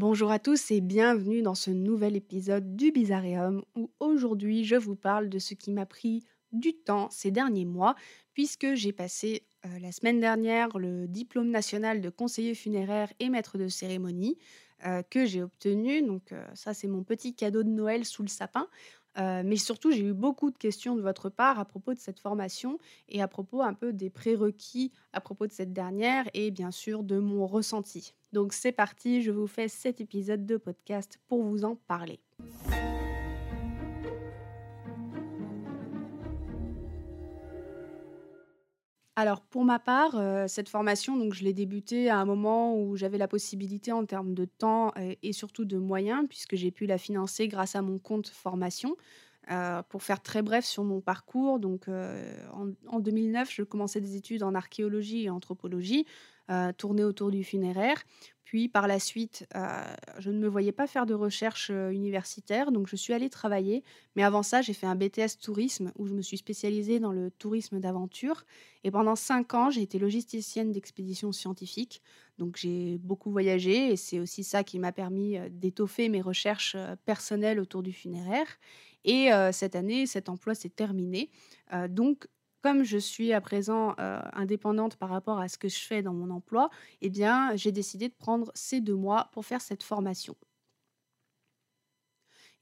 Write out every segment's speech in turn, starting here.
Bonjour à tous et bienvenue dans ce nouvel épisode du Bizarreum où aujourd'hui je vous parle de ce qui m'a pris du temps ces derniers mois puisque j'ai passé euh, la semaine dernière le diplôme national de conseiller funéraire et maître de cérémonie euh, que j'ai obtenu. Donc euh, ça c'est mon petit cadeau de Noël sous le sapin. Euh, mais surtout, j'ai eu beaucoup de questions de votre part à propos de cette formation et à propos un peu des prérequis à propos de cette dernière et bien sûr de mon ressenti. Donc c'est parti, je vous fais cet épisode de podcast pour vous en parler. Alors pour ma part, heu, cette formation donc je l'ai débutée à un moment où j'avais la possibilité en termes de temps et et surtout de moyens puisque j'ai pu la financer grâce à mon compte formation. Heu, pour faire très bref sur mon parcours, donc en en 2009, je commençais des études en archéologie et anthropologie, tournées autour du funéraire. Puis par la suite, heu, je ne me voyais pas faire de recherche, heu, universitaire, donc je suis allée travailler. Mais avant ça, j'ai fait un BTS tourisme où je me suis spécialisée dans le tourisme d'aventure et pendant 5 ans, j'ai été logisticienne d'expéditions scientifiques. Donc j'ai beaucoup voyagé et c'est aussi ça qui m'a permis, heu, d'étoffer mes recherches, personnelles autour du funéraire et cette année, cet emploi s'est terminé. Donc comme je suis à présent, heu, indépendante par rapport à ce que je fais dans mon emploi, eh j'ai décidé de prendre ces 2 mois pour faire cette formation.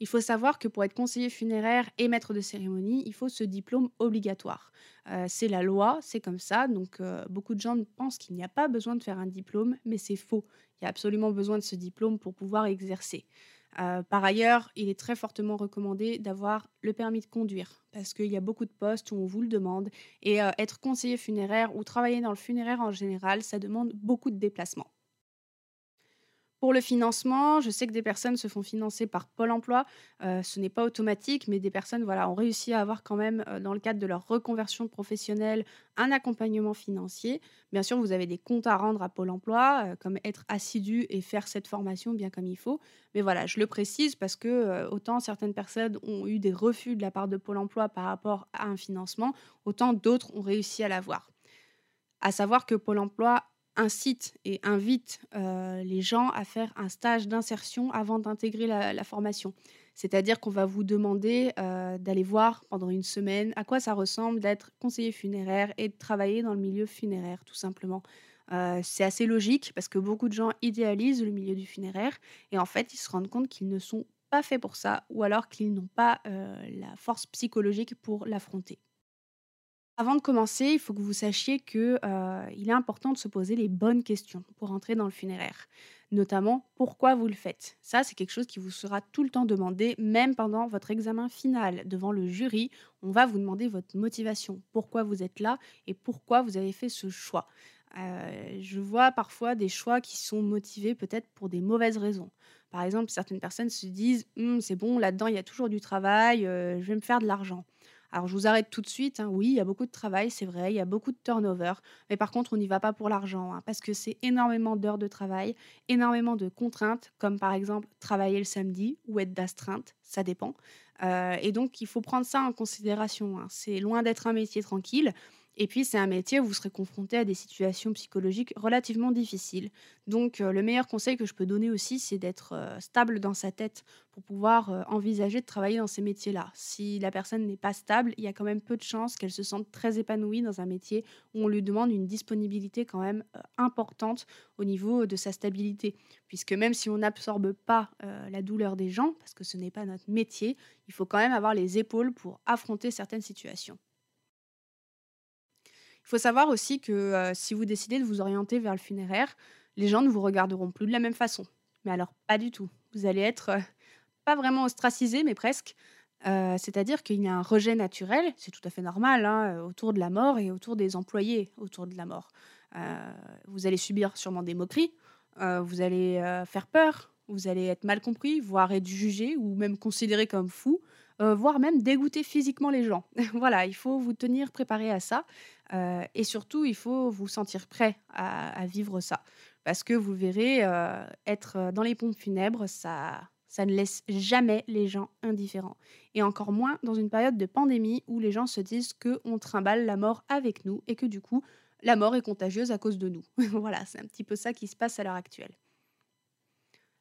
Il faut savoir que pour être conseiller funéraire et maître de cérémonie, il faut ce diplôme obligatoire. Heu, c'est la loi, c'est comme ça, donc heu, beaucoup de gens pensent qu'il n'y a pas besoin de faire un diplôme, mais c'est faux. Il y a absolument besoin de ce diplôme pour pouvoir exercer. Heu, par ailleurs, il est très fortement recommandé d'avoir le permis de conduire parce qu'il y a beaucoup de postes où on vous le demande et heu, être conseiller funéraire ou travailler dans le funéraire en général, ça demande beaucoup de déplacements. Pour le financement, je sais que des personnes se font financer par Pôle emploi. Heu, ce n'est pas automatique, mais des personnes, voilà, ont réussi à avoir quand même, heu, dans le cadre de leur reconversion professionnelle, un accompagnement financier. Bien sûr, vous avez des comptes à rendre à Pôle emploi, heu, comme être assidu et faire cette formation bien comme il faut. Mais voilà, je le précise parce que, autant certaines personnes ont eu des refus de la part de Pôle emploi par rapport à un financement, autant d'autres ont réussi à l'avoir. À savoir que Pôle emploi incite et invite, heu, les gens à faire un stage d'insertion avant d'intégrer la formation. C'est-à-dire qu'on va vous demander, heu, d'aller voir pendant une semaine à quoi ça ressemble d'être conseiller funéraire et de travailler dans le milieu funéraire, tout simplement. Heu, c'est assez logique parce que beaucoup de gens idéalisent le milieu du funéraire et en fait, ils se rendent compte qu'ils ne sont pas faits pour ça ou alors qu'ils n'ont pas, la force psychologique pour l'affronter. Avant de commencer, il faut que vous sachiez que, heu, il est important de se poser les bonnes questions pour entrer dans le funéraire. Notamment, pourquoi vous le faites? Ça, c'est quelque chose qui vous sera tout le temps demandé, même pendant votre examen final devant le jury. On va vous demander votre motivation, pourquoi vous êtes là et pourquoi vous avez fait ce choix? Heu, je vois parfois des choix qui sont motivés peut-être pour des mauvaises raisons. Par exemple, certaines personnes se disent: «Mmh, c'est bon, là-dedans, il y a toujours du travail, heu, je vais me faire de l'argent». Alors je vous arrête tout de suite, hein. Oui, il y a beaucoup de travail, c'est vrai, il y a beaucoup de turnover, mais par contre, on n'y va pas pour l'argent, hein, parce que c'est énormément d'heures de travail, énormément de contraintes, comme par exemple travailler le samedi ou être d'astreinte, ça dépend. Heu et donc il faut prendre ça en considération, hein. C'est loin d'être un métier tranquille et puis c'est un métier où vous serez confronté à des situations psychologiques relativement difficiles. Donc heu, le meilleur conseil que je peux donner aussi, c'est d'être, heu, stable dans sa tête pour pouvoir, heu, envisager de travailler dans ces métiers-là. Si la personne n'est pas stable, il y a quand même peu de chances qu'elle se sente très épanouie dans un métier où on lui demande une disponibilité quand même, importante au niveau de sa stabilité. Puisque même si on n'absorbe pas, la douleur des gens, parce que ce n'est pas notre métier, il faut quand même avoir les épaules pour affronter certaines situations. Il faut savoir aussi que, heu, si vous décidez de vous orienter vers le funéraire, les gens ne vous regarderont plus de la même façon. Mais alors pas du tout. Vous allez être, heu, pas vraiment ostracisé, mais presque. Heu, c'est-à-dire qu'il y a un rejet naturel, c'est tout à fait normal, hein, autour de la mort et autour des employés autour de la mort. Vous allez subir sûrement des moqueries, vous allez, faire peur, vous allez être mal compris, voire être jugé ou même considéré comme fou, heu, voire même dégoûter physiquement les gens. Voilà, il faut vous tenir préparé à ça, heu et surtout il faut vous sentir prêt à vivre ça. Parce que vous verrez, heu, être, dans les pompes funèbres, ça Ça ne laisse jamais les gens indifférents. Et encore moins dans une période de pandémie où les gens se disent qu'on trimballe la mort avec nous et que du coup, la mort est contagieuse à cause de nous. voilà, c'est un petit peu ça qui se passe à l'heure actuelle.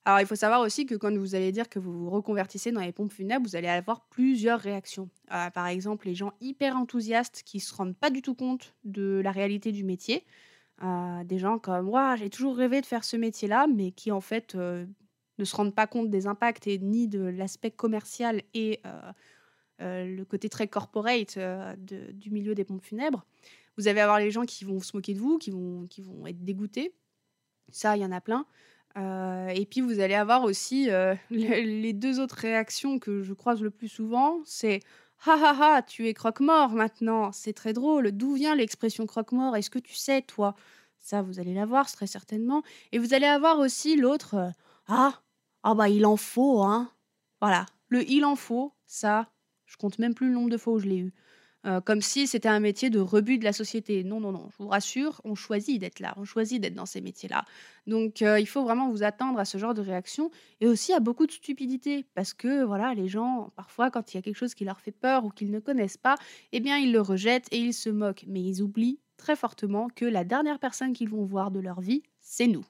Alors, il faut savoir aussi que quand vous allez dire que vous vous reconvertissez dans les pompes funèbres, vous allez avoir plusieurs réactions. Euh, par exemple, les gens hyper enthousiastes qui ne se rendent pas du tout compte de la réalité du métier. Euh, des gens comme moi, j'ai toujours rêvé de faire ce métier-là, mais qui en fait euh, ne se rendent pas compte des impacts et ni de l'aspect commercial et le côté très corporate du milieu des pompes funèbres. Vous allez avoir les gens qui vont se moquer de vous, qui vont, qui vont être dégoûtés. Ça, il y en a plein. Euh, et puis vous allez avoir aussi euh, les deux autres réactions que je croise le plus souvent, c'est ha ha ha, tu es croque-mort maintenant, c'est très drôle. D'où vient l'expression croque-mort? Est-ce que tu sais toi Ça, vous allez l'avoir très certainement. Et vous allez avoir aussi l'autre euh, ah ah bah il en faut hein. Voilà, le il en faut, ça, je compte même plus le nombre de fois où je l'ai eu. Euh, comme si c'était un métier de rebut de la société. Non, non, non, je vous rassure, on choisit d'être là, on choisit d'être dans ces métiers-là. Donc euh, il faut vraiment vous attendre à ce genre de réaction et aussi à beaucoup de stupidité parce que voilà, les gens, parfois, quand il y a quelque chose qui leur fait peur ou qu'ils ne connaissent pas, eh bien, ils le rejettent et ils se moquent. Mais ils oublient très fortement que la dernière personne qu'ils vont voir de leur vie, c'est nous.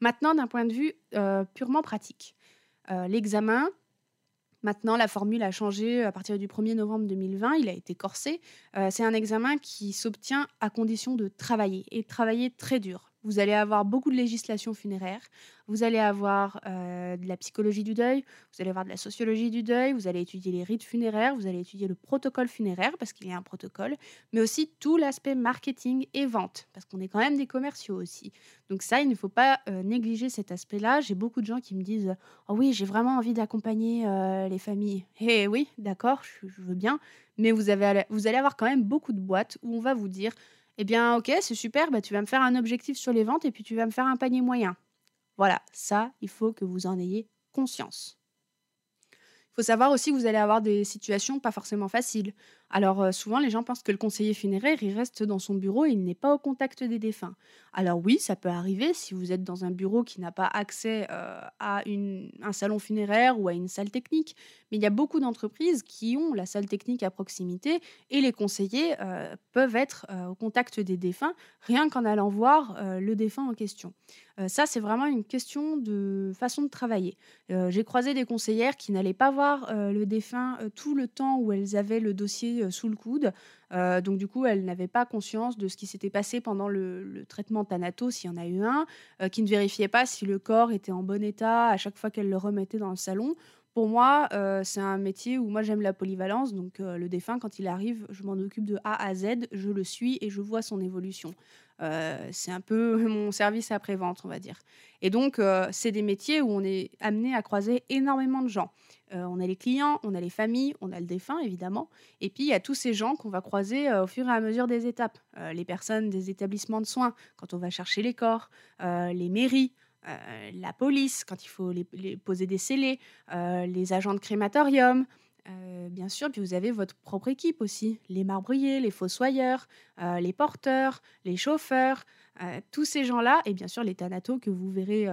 Maintenant, d'un point de vue euh, purement pratique, l'examen, Maintenant, la formule a changé à partir du 1er novembre 2020. Il a été corsé. Euh, c'est un examen qui s'obtient à condition de travailler et travailler très dur. Vous allez avoir beaucoup de législation funéraire, vous allez avoir euh, de la psychologie du deuil, vous allez avoir de la sociologie du deuil, vous allez étudier les rites funéraires, vous allez étudier le protocole funéraire parce qu'il y a un protocole, mais aussi tout l'aspect marketing et vente parce qu'on est quand même des commerciaux aussi. Donc ça, il ne faut pas euh, négliger cet aspect-là. J'ai beaucoup de gens qui me disent "Oh oui, j'ai vraiment envie d'accompagner euh, les familles." Eh oui, d'accord, je, je, veux bien, mais vous avez vous allez avoir quand même beaucoup de boîtes où on va vous dire eh bien, ok, c'est super, bah, tu vas me faire un objectif sur les ventes et puis tu vas me faire un panier moyen. Voilà, ça, il faut que vous en ayez conscience. Il faut savoir aussi que vous allez avoir des situations pas forcément faciles. Alors euh, souvent, les gens pensent que le conseiller funéraire, il reste dans son bureau et il n'est pas au contact des défunts. Alors oui, ça peut arriver si vous êtes dans un bureau qui n'a pas accès euh, à un salon funéraire ou à une salle technique. Mais il y a beaucoup d'entreprises qui ont la salle technique à proximité et les conseillers euh, peuvent être au contact des défunts rien qu'en allant voir le défunt en question. ça, c'est vraiment une question de façon de travailler. J'ai croisé des conseillères qui n'allaient pas voir le défunt tout le temps où elles avaient le dossier euh, sous le coude. Euh, donc du coup, elle n'avait pas conscience de ce qui s'était passé pendant le, traitement Thanatos, s'il y en a eu un, euh, qui ne vérifiait pas si le corps était en bon état à chaque fois qu'elle le remettait dans le salon. Pour moi, c'est un métier où moi j'aime la polyvalence. Donc le défunt, quand il arrive, je m'en occupe de A à Z, je le suis et je vois son évolution. c'est un peu mon service après-vente, on va dire. Et donc, c'est des métiers où on est amené à croiser énormément de gens. Euh, on a les clients, on a les familles, on a le défunt évidemment, et puis il y a tous ces gens qu'on va croiser euh, au fur et à mesure des étapes. Euh, les personnes des établissements de soins, quand on va chercher les corps, les mairies, la police, quand il faut les, poser des scellés, les agents de crématorium. bien sûr, puis vous avez votre propre équipe aussi, les marbriers, les fossoyeurs, les porteurs, les chauffeurs, tous ces gens-là, et bien sûr les thanatos que vous verrez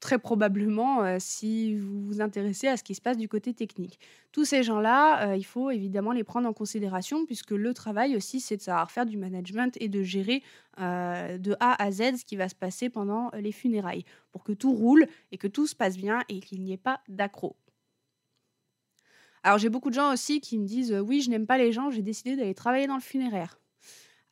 très probablement euh, si vous vous intéressez à ce qui se passe du côté technique. Tous ces gens-là, euh, il faut évidemment les prendre en considération puisque le travail aussi, c'est de savoir faire du management et de gérer euh, de A à Z ce qui va se passer pendant les funérailles pour que tout roule et que tout se passe bien et qu'il n'y ait pas d'accro. Alors j'ai beaucoup de gens aussi qui me disent oui, je n'aime pas les gens, j'ai décidé d'aller travailler dans le funéraire.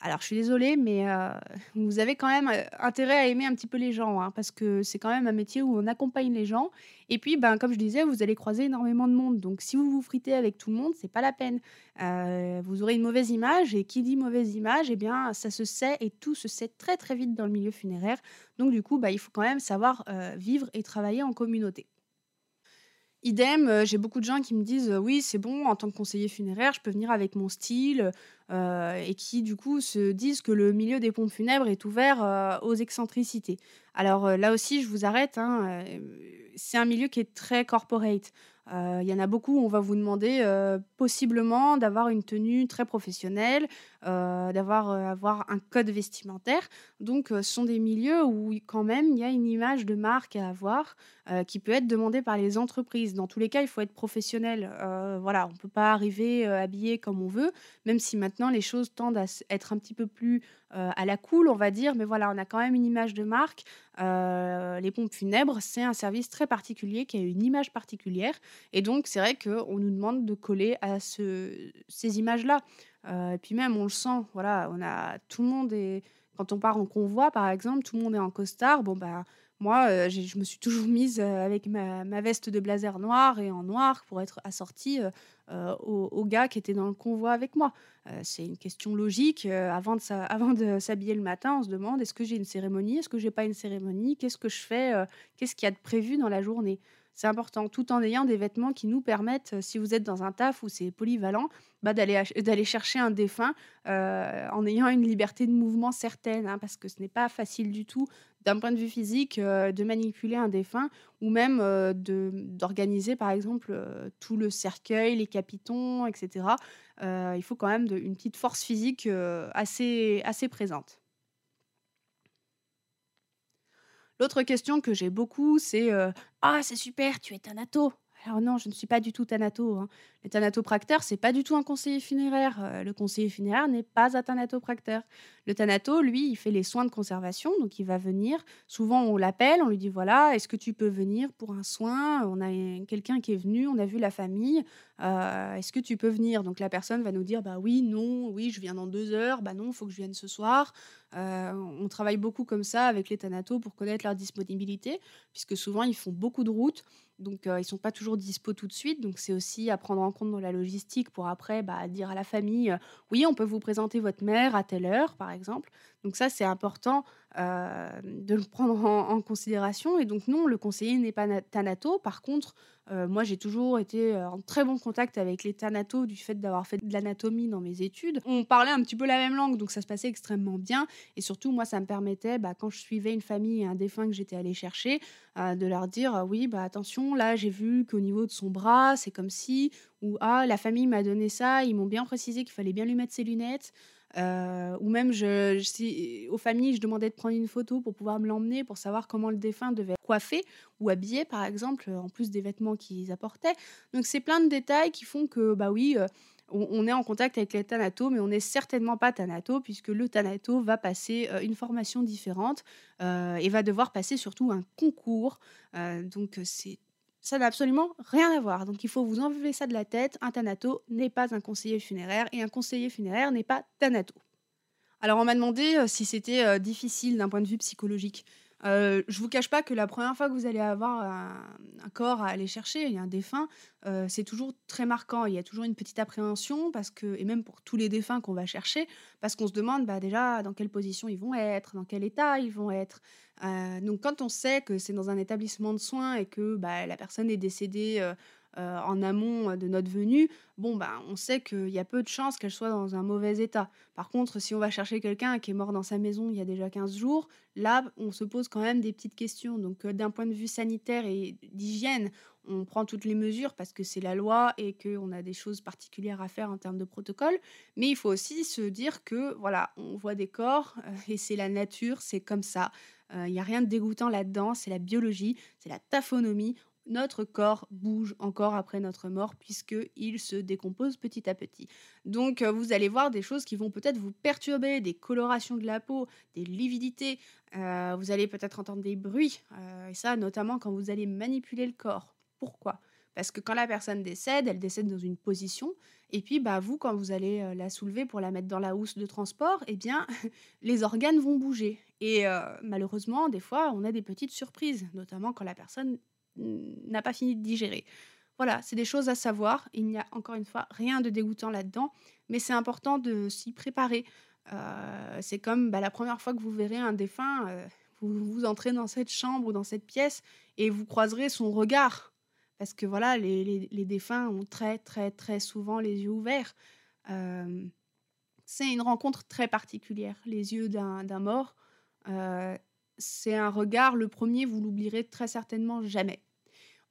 Alors, je suis désolée, mais euh, vous avez quand même euh, intérêt à aimer un petit peu les gens, hein, parce que c'est quand même un métier où on accompagne les gens. Et puis, ben, comme je disais, vous allez croiser énormément de monde. Donc, si vous vous fritez avec tout le monde, c'est pas la peine. Euh, vous aurez une mauvaise image, et qui dit mauvaise image, eh bien, ça se sait, et tout se sait très très vite dans le milieu funéraire. Donc, du coup, bah, il faut quand même savoir vivre et travailler en communauté. Idem, euh, j'ai beaucoup de gens qui me disent euh, oui, c'est bon, en tant que conseiller funéraire, je peux venir avec mon style, euh, et qui du coup se disent que le milieu des pompes funèbres est ouvert aux excentricités. Alors là aussi, je vous arrête, hein, c'est un milieu qui est très corporate. Il y en a beaucoup, on va vous demander, possiblement d'avoir une tenue très professionnelle, d'avoir, avoir un code vestimentaire. Donc, ce sont des milieux où quand même il y a une image de marque à avoir, heu, qui peut être demandée par les entreprises. Dans tous les cas, il faut être professionnel, heu, voilà, on peut pas arriver, heu, habillé comme on veut, même si maintenant les choses tendent à être un petit peu plus, à la cool, on va dire, mais voilà, on a quand même une image de marque. Les pompes funèbres, c'est un service très particulier qui a une image particulière et donc c'est vrai qu'on nous demande de coller à ce ces images-là. Et puis même on le sent, voilà, on a tout le monde est quand on part en convoi, par exemple, tout le monde est en costard. Bon, bah, moi, j'ai je me suis toujours mise, heu, avec ma veste de blazer noir et en noir pour être assortie, heu heu, aux gars qui étaient dans le convoi avec moi. C'est une question logique, avant de s'habiller le matin, on se demande: «Est-ce que j'ai une cérémonie? Est-ce que j'ai pas une cérémonie? Qu'est-ce que je fais? Qu'est-ce qu'il y a de prévu dans la journée?» c'est important, tout en ayant des vêtements qui nous permettent, si vous êtes dans un taf où c'est polyvalent, bah, d'aller chercher un défunt, en ayant une liberté de mouvement certaine, hein, parce que ce n'est pas facile du tout, d'un point de vue physique, heu, de manipuler un défunt ou même, de d'organiser, par exemple, heu, tout le cercueil, les capitons et cetera. Heu, il faut quand même une petite force physique, assez assez présente. L'autre question que j'ai beaucoup, c'est, «Ah, c'est super, tu es thanato». Alors non, je ne suis pas du tout thanato, hein. Le thanatopracteur, c'est pas du tout un conseiller funéraire, heu, le conseiller funéraire n'est pas un thanatopracteur. Le thanato, lui, il fait les soins de conservation, donc il va venir. Souvent, on l'appelle, on lui dit: «Voilà, est-ce que tu peux venir pour un soin? On a un quelqu'un qui est venu, on a vu la famille, heu, est-ce que tu peux venir?» donc la personne va nous dire: «Bah oui, non, oui, je viens dans 2 heures, bah non, faut que je vienne ce soir». Heu, on travaille beaucoup comme ça avec les thanatos pour connaître leur disponibilité, puisque souvent ils font beaucoup de routes, donc heu, ils sont pas toujours dispo tout de suite, donc c'est aussi à prendre en compte dans la logistique pour après, bah, dire à la famille, heu: «Oui, on peut vous présenter votre mère à telle heure», par exemple. Donc ça, c'est important, hem, de le prendre en considération et donc non, le conseiller n'est pas na thanato. Par contre, heu, moi, j'ai toujours été, heu, en très bon contact avec les thanatos du fait d'avoir fait de l'anatomie dans mes études. On parlait un petit peu la même langue, donc ça se passait extrêmement bien et surtout, moi, ça me permettait, bah, quand je suivais une famille et un défunt que j'étais allée chercher, de leur dire: «Heu, oui, bah, attention, là, j'ai vu qu'au niveau de son bras, c'est comme si» ou «Ah, la famille m'a donné ça, ils m'ont bien précisé qu'il fallait bien lui mettre ses lunettes». Heu, ou même je je aux familles, je demandais de prendre une photo pour pouvoir me l'emmener, pour savoir comment le défunt devait être coiffé ou habillé, par exemple, en plus des vêtements qu'ils apportaient. Donc c'est plein de détails qui font que, bah, oui, heu, on est en contact avec les thanatos, mais on n'est certainement pas thanato puisque le thanato va passer, heu, une formation différente, heu, et va devoir passer surtout un concours. Donc c'est ça n'a absolument rien à voir. Donc il faut vous enlever ça de la tête. Un thanato n'est pas un conseiller funéraire et un conseiller funéraire n'est pas thanato. Alors on m'a demandé, heu, si c'était, heu, difficile d'un point de vue psychologique. Heu, je vous cache pas que la première fois que vous allez avoir un corps à aller chercher et un défunt, heu, c'est toujours très marquant. Il y a toujours une petite appréhension parce que et même pour tous les défunts qu'on va chercher, parce qu'on se demande, bah, déjà dans quelle position ils vont être, dans quel état ils vont être. Heu, donc quand on sait que c'est dans un établissement de soins et que, bah, la personne est décédée, heu, en amont, heu, de notre venue, bon, ben, on sait qu'il y a peu de chances qu'elle soit dans un mauvais état. Par contre, si on va chercher quelqu'un qui est mort dans sa maison il y a déjà 15 jours, là, on se pose quand même des petites questions. Donc, heu, d'un point de vue sanitaire et d'hygiène, on prend toutes les mesures parce que c'est la loi et qu'on a des choses particulières à faire en termes de protocole. Mais il faut aussi se dire que, voilà, on voit des corps, et c'est la nature, c'est comme ça. Il y a rien de dégoûtant là-dedans, c'est la biologie, c'est la taphonomie notre corps bouge encore après notre mort puisqu'il se décompose petit à petit. Donc euh, vous allez voir des choses qui vont peut-être vous perturber, des colorations de la peau, des lividités, euh, vous allez peut-être entendre des bruits, euh, et ça notamment quand vous allez manipuler le corps. Pourquoi? Parce que quand la personne décède, elle décède dans une position, et puis bah, vous, quand vous allez la soulever pour la mettre dans la housse de transport, eh bien les organes vont bouger. Et malheureusement, des fois, on a des petites surprises, notamment quand la personne n'a pas fini de digérer. Voilà, c'est des choses à savoir. Il n'y a encore une fois rien de dégoûtant là-dedans, mais c'est important de s'y préparer. Heu, c'est comme, bah, la première fois que vous verrez un défunt, heu, vous vous entrez dans cette chambre ou dans cette pièce et vous croiserez son regard. Parce que voilà, les défunts ont très, très, très souvent les yeux ouverts. Hem, c'est une rencontre très particulière, les yeux d'un mort. C'est un regard, le premier vous l'oublierez très certainement jamais.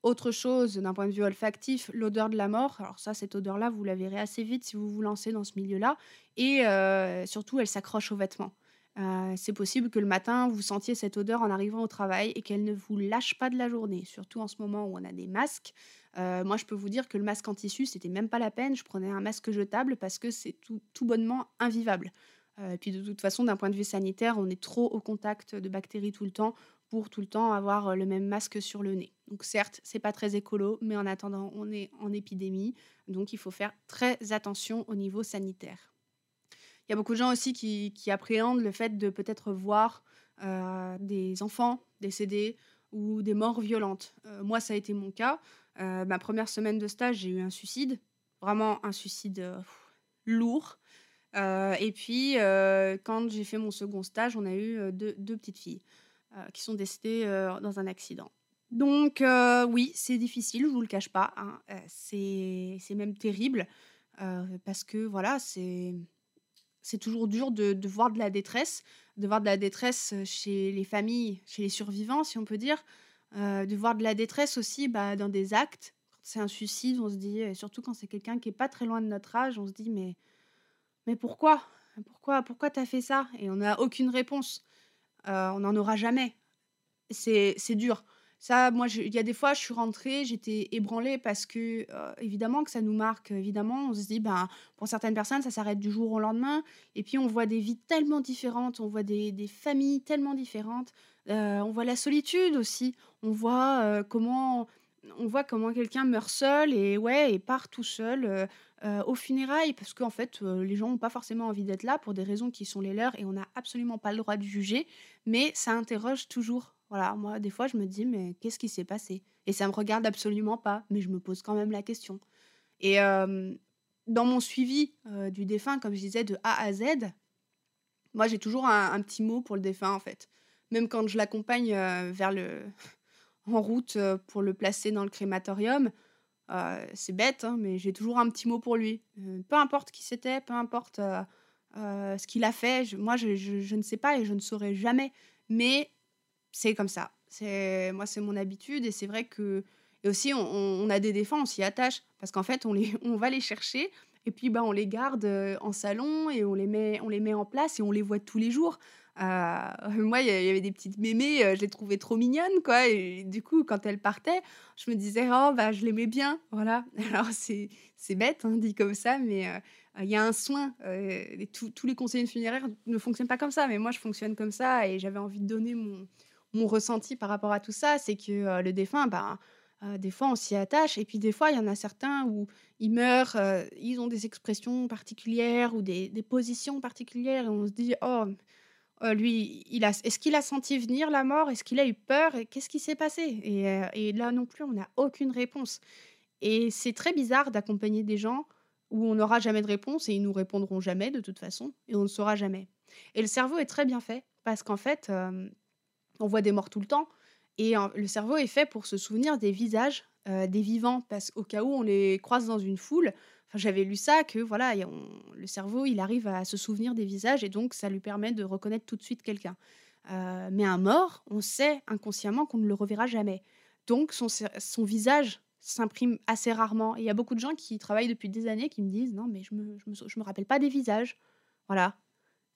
Autre chose, d'un point de vue olfactif, l'odeur de la mort. Alors ça, cette odeur-là, vous la verrez assez vite si vous vous lancez dans ce milieu-là. Et euh, surtout, elle s'accroche aux vêtements. Euh, c'est possible que le matin, vous sentiez cette odeur en arrivant au travail et qu'elle ne vous lâche pas de la journée, surtout en ce moment où on a des masques. Euh, moi, je peux vous dire que le masque en tissu, c'était même pas la peine. Je prenais un masque jetable parce que c'est tout, bonnement invivable. et puis de toute façon, d'un point de vue sanitaire, on est trop au contact de bactéries tout le temps pour tout le temps avoir le même masque sur le nez. Donc certes, c'est pas très écolo, mais en attendant, on est en épidémie, donc il faut faire très attention au niveau sanitaire. Il y a beaucoup de gens aussi qui, appréhendent le fait de peut-être voir des enfants décédés ou des morts violentes. moi, ça a été mon cas. ma première semaine de stage, j'ai eu un suicide, vraiment un suicide lourd. et puis, quand j'ai fait mon second stage, on a eu deux petites filles. Euh, qui sont décédés euh, dans un accident. Donc euh, oui, c'est difficile, je vous le cache pas. Hein. c'est même terrible parce que voilà, c'est c'est toujours dur de, voir de la détresse, de voir de la détresse chez les familles, chez les survivants, si on peut dire, de voir de la détresse aussi bah, dans des actes. Quand c'est un suicide, on se dit, et surtout quand c'est quelqu'un qui est pas très loin de notre âge, on se dit mais mais pourquoi? Pourquoi pourquoi t'as fait ça? Et on n'a aucune réponse. Euh, on n'en aura jamais. C'est dur. Ça, moi, il y a des fois, je suis rentrée, j'étais ébranlée parce que, euh, évidemment, que ça nous marque. Évidemment, on se dit, ben, pour certaines personnes, ça s'arrête du jour au lendemain. Et puis, on voit des vies tellement différentes, on voit des, familles tellement différentes. Euh, on voit la solitude aussi. On voit comment on voit comment quelqu'un meurt seul et ouais et part tout seul euh, euh, aux funérailles. Parce qu'en fait euh, les gens n'ont pas forcément envie d'être là pour des raisons qui sont les leurs et on n'a absolument pas le droit de juger. Mais ça interroge toujours. Voilà moi des fois je me dis mais qu'est-ce qui s'est passé? Et ça me regarde absolument pas mais je me pose quand même la question. Et dans mon suivi du défunt comme je disais de A à Z moi j'ai toujours un, petit mot pour le défunt en fait. Même quand je l'accompagne vers le en route pour le placer dans le crématorium. c'est bête, hein, mais j'ai toujours un petit mot pour lui. peu importe qui c'était, peu importe ce qu'il a fait, moi je, ne sais pas et je ne saurais jamais. Mais c'est comme ça. C'est moi c'est mon habitude et c'est vrai que et aussi on, a des défenses, on s'y attache parce qu'en fait on va les chercher et puis bah on les garde en salon et on les met on les met en place et on les voit tous les jours. Euh, moi, il y avait des petites mémées, euh, je les trouvais trop mignonnes, quoi. Et du coup, quand elles partaient, je me disais, oh, bah, je l'aimais bien, voilà. Alors, c'est, c'est bête, hein, dit comme ça, mais euh, il y a un soin. Et tous les conseillers funéraires ne fonctionnent pas comme ça, mais moi, je fonctionne comme ça et j'avais envie de donner mon, mon ressenti par rapport à tout ça. C'est que le défunt, bah, des fois, on s'y attache. Et puis, des fois, il y en a certains où ils meurent, ils ont des expressions particulières ou des, des positions particulières. Et on se dit, oh, euh, lui, est-ce qu'il a senti venir la mort? Est-ce qu'il a eu peur? Qu'est-ce qui s'est passé? Euh, et, là non plus, on n'a aucune réponse. Et c'est très bizarre d'accompagner des gens où on n'aura jamais de réponse et ils nous répondront jamais de toute façon et on ne saura jamais. Et le cerveau est très bien fait parce qu'en fait, euh, on voit des morts tout le temps et le cerveau est fait pour se souvenir des visages des vivants parce qu'au cas où on les croise dans une foule, j'avais lu ça que voilà, le cerveau, il arrive à se souvenir des visages et donc ça lui permet de reconnaître tout de suite quelqu'un. Euh, mais un mort, on sait inconsciemment qu'on ne le reverra jamais. Donc son, visage s'imprime assez rarement. Il y a beaucoup de gens qui travaillent depuis des années qui me disent non, mais je me, me, rappelle pas des visages. Voilà.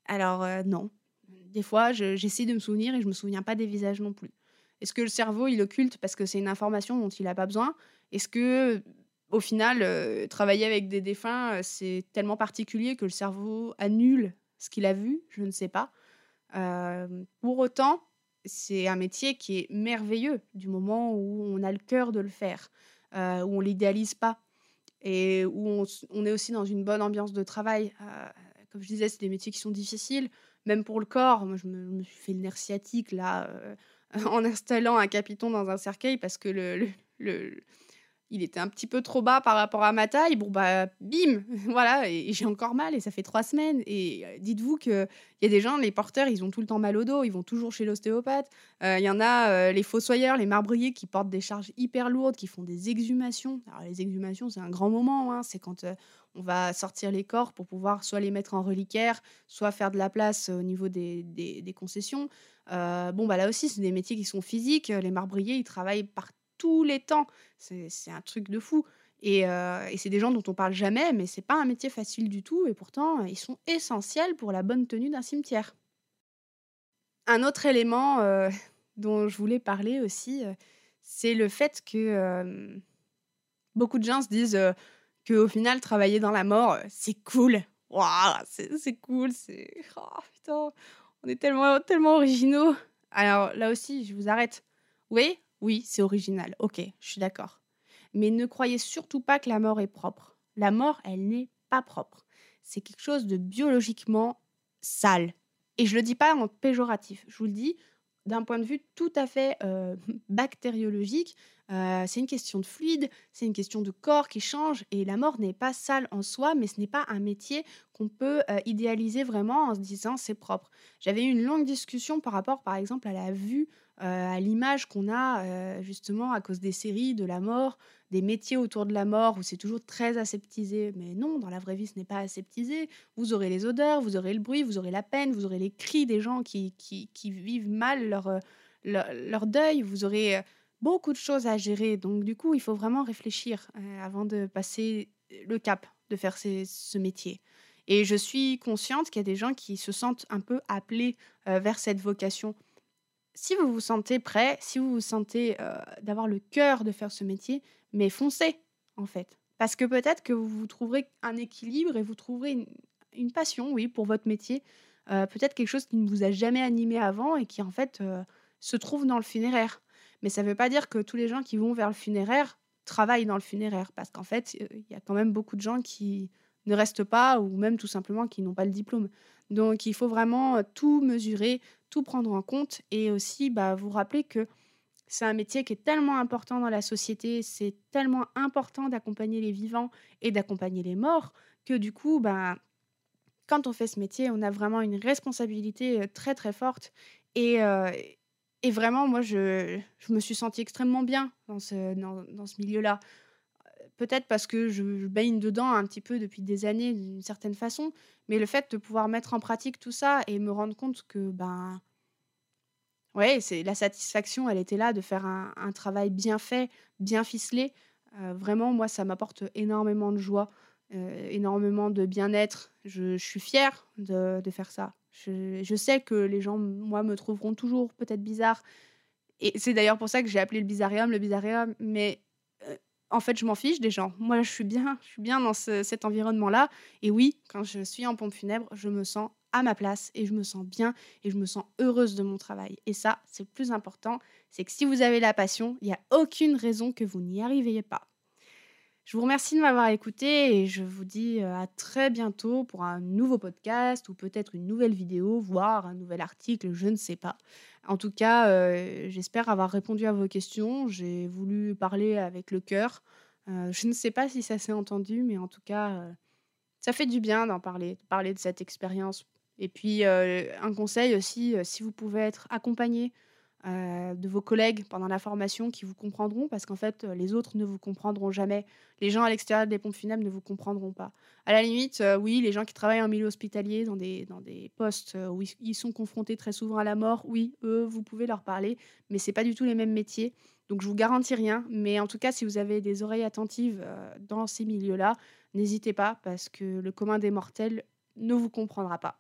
Alors euh, non. Des fois, j'essaie de me souvenir et je me souviens pas des visages non plus. Est-ce que le cerveau, il occulte parce que c'est une information dont il n'a pas besoin? Est-ce que au final, euh, travailler avec des défunts, euh, c'est tellement particulier que le cerveau annule ce qu'il a vu, je ne sais pas. Euh, pour autant, c'est un métier qui est merveilleux du moment où on a le cœur de le faire, où on l'idéalise pas et où on, est aussi dans une bonne ambiance de travail. comme je disais, c'est des métiers qui sont difficiles, même pour le corps. Moi, je me, suis fait le nerf sciatique là en installant un capiton dans un cercueil parce que le, le il était un petit peu trop bas par rapport à ma taille. Bon, bah, bim, voilà, et, j'ai encore mal, et ça fait trois semaines. Et euh, dites-vous qu'il y a des gens, les porteurs, ils ont tout le temps mal au dos, ils vont toujours chez l'ostéopathe. Euh, il y en a, euh, les fossoyeurs, les marbriers qui portent des charges hyper lourdes, qui font des exhumations. Alors, les exhumations, c'est un grand moment, hein. c'est quand on va sortir les corps pour pouvoir soit les mettre en reliquaire, soit faire de la place au niveau des, des concessions. bon, bah là aussi, c'est des métiers qui sont physiques. Les marbriers, ils travaillent par tous les temps. C'est un truc de fou. Et, et c'est des gens dont on parle jamais, mais c'est pas un métier facile du tout. Et pourtant, ils sont essentiels pour la bonne tenue d'un cimetière. Un autre élément dont je voulais parler aussi, c'est le fait que beaucoup de gens se disent qu'au final, travailler dans la mort, c'est cool. Waouh, c'est cool, c'est. Oh putain, on est tellement, tellement originaux. Alors là aussi, je vous arrête. Oui, oui, c'est original. Ok, je suis d'accord. Mais ne croyez surtout pas que la mort est propre. La mort, elle n'est pas propre. C'est quelque chose de biologiquement sale. Et je ne le dis pas en péjoratif. Je vous le dis d'un point de vue tout à fait euh, bactériologique. Euh, c'est une question de fluide, c'est une question de corps qui change et la mort n'est pas sale en soi, mais ce n'est pas un métier qu'on peut euh, idéaliser vraiment en se disant c'est propre. J'avais eu une longue discussion par rapport par exemple à la vue, à l'image qu'on a justement à cause des séries de la mort, des métiers autour de la mort où c'est toujours très aseptisé. Mais non, dans la vraie vie, ce n'est pas aseptisé. Vous aurez les odeurs, vous aurez le bruit, vous aurez la peine, vous aurez les cris des gens qui, qui, vivent mal leur, leur, deuil, vous aurez beaucoup de choses à gérer. Donc du coup, il faut vraiment réfléchir avant de passer le cap de faire ce métier. Et je suis consciente qu'il y a des gens qui se sentent un peu appelés vers cette vocation. Si vous vous sentez prêt, si vous vous sentez d'avoir le cœur de faire ce métier, mais foncez, en fait. Parce que peut-être que vous trouverez un équilibre et vous trouverez une, passion, oui, pour votre métier. Euh, peut-être quelque chose qui ne vous a jamais animé avant et qui, en fait, euh, se trouve dans le funéraire. Mais ça ne veut pas dire que tous les gens qui vont vers le funéraire travaillent dans le funéraire. Parce qu'en fait, euh, il y a quand même beaucoup de gens qui ne restent pas ou même tout simplement qui n'ont pas le diplôme. Donc, il faut vraiment tout mesurer, tout prendre en compte et aussi bah, vous rappeler que c'est un métier qui est tellement important dans la société, c'est tellement important d'accompagner les vivants et d'accompagner les morts que du coup, ben, quand on fait ce métier, on a vraiment une responsabilité euh, très très forte. Et, euh, et vraiment, moi, je, me suis sentie extrêmement bien dans ce, dans, dans ce milieu-là. Peut-être parce que je, baigne dedans un petit peu depuis des années d'une certaine façon, mais le fait de pouvoir mettre en pratique tout ça et me rendre compte que ben, Ouais, c'est la satisfaction, elle était là de faire un, travail bien fait, bien ficelé. Euh, vraiment, moi, ça m'apporte énormément de joie, euh, énormément de bien-être. Je, suis fière de, faire ça. Je, sais que les gens, moi, me trouveront toujours peut-être bizarre. Et c'est d'ailleurs pour ça que j'ai appelé le bizarrium le bizarrium. Mais en fait, je m'en fiche des gens. Moi, je suis bien, je suis bien dans cet environnement-là. Et oui, quand je suis en pompe funèbre, je me sens à ma place et je me sens bien et je me sens heureuse de mon travail. Et ça, c'est le plus important, c'est que si vous avez la passion, il n'y a aucune raison que vous n'y arriviez pas. Je vous remercie de m'avoir écouté et je vous dis euh, à très bientôt pour un nouveau podcast ou peut-être une nouvelle vidéo, voire un nouvel article, je ne sais pas. En tout cas, euh, j'espère avoir répondu à vos questions. J'ai voulu parler avec le cœur. Euh, je ne sais pas si ça s'est entendu, mais en tout cas, ça fait du bien d'en parler, de parler de cette expérience et puis, un conseil aussi, si vous pouvez être accompagné de vos collègues pendant la formation qui vous comprendront, parce qu'en fait, les autres ne vous comprendront jamais. Les gens à l'extérieur des pompes funèbres ne vous comprendront pas. À la limite, oui, les gens qui travaillent en milieu hospitalier, dans des, dans des postes où ils sont confrontés très souvent à la mort, oui, eux, vous pouvez leur parler, mais c'est pas du tout les mêmes métiers. Donc, je vous garantis rien. Mais en tout cas, si vous avez des oreilles attentives dans ces milieux-là, n'hésitez pas, parce que le commun des mortels ne vous comprendra pas.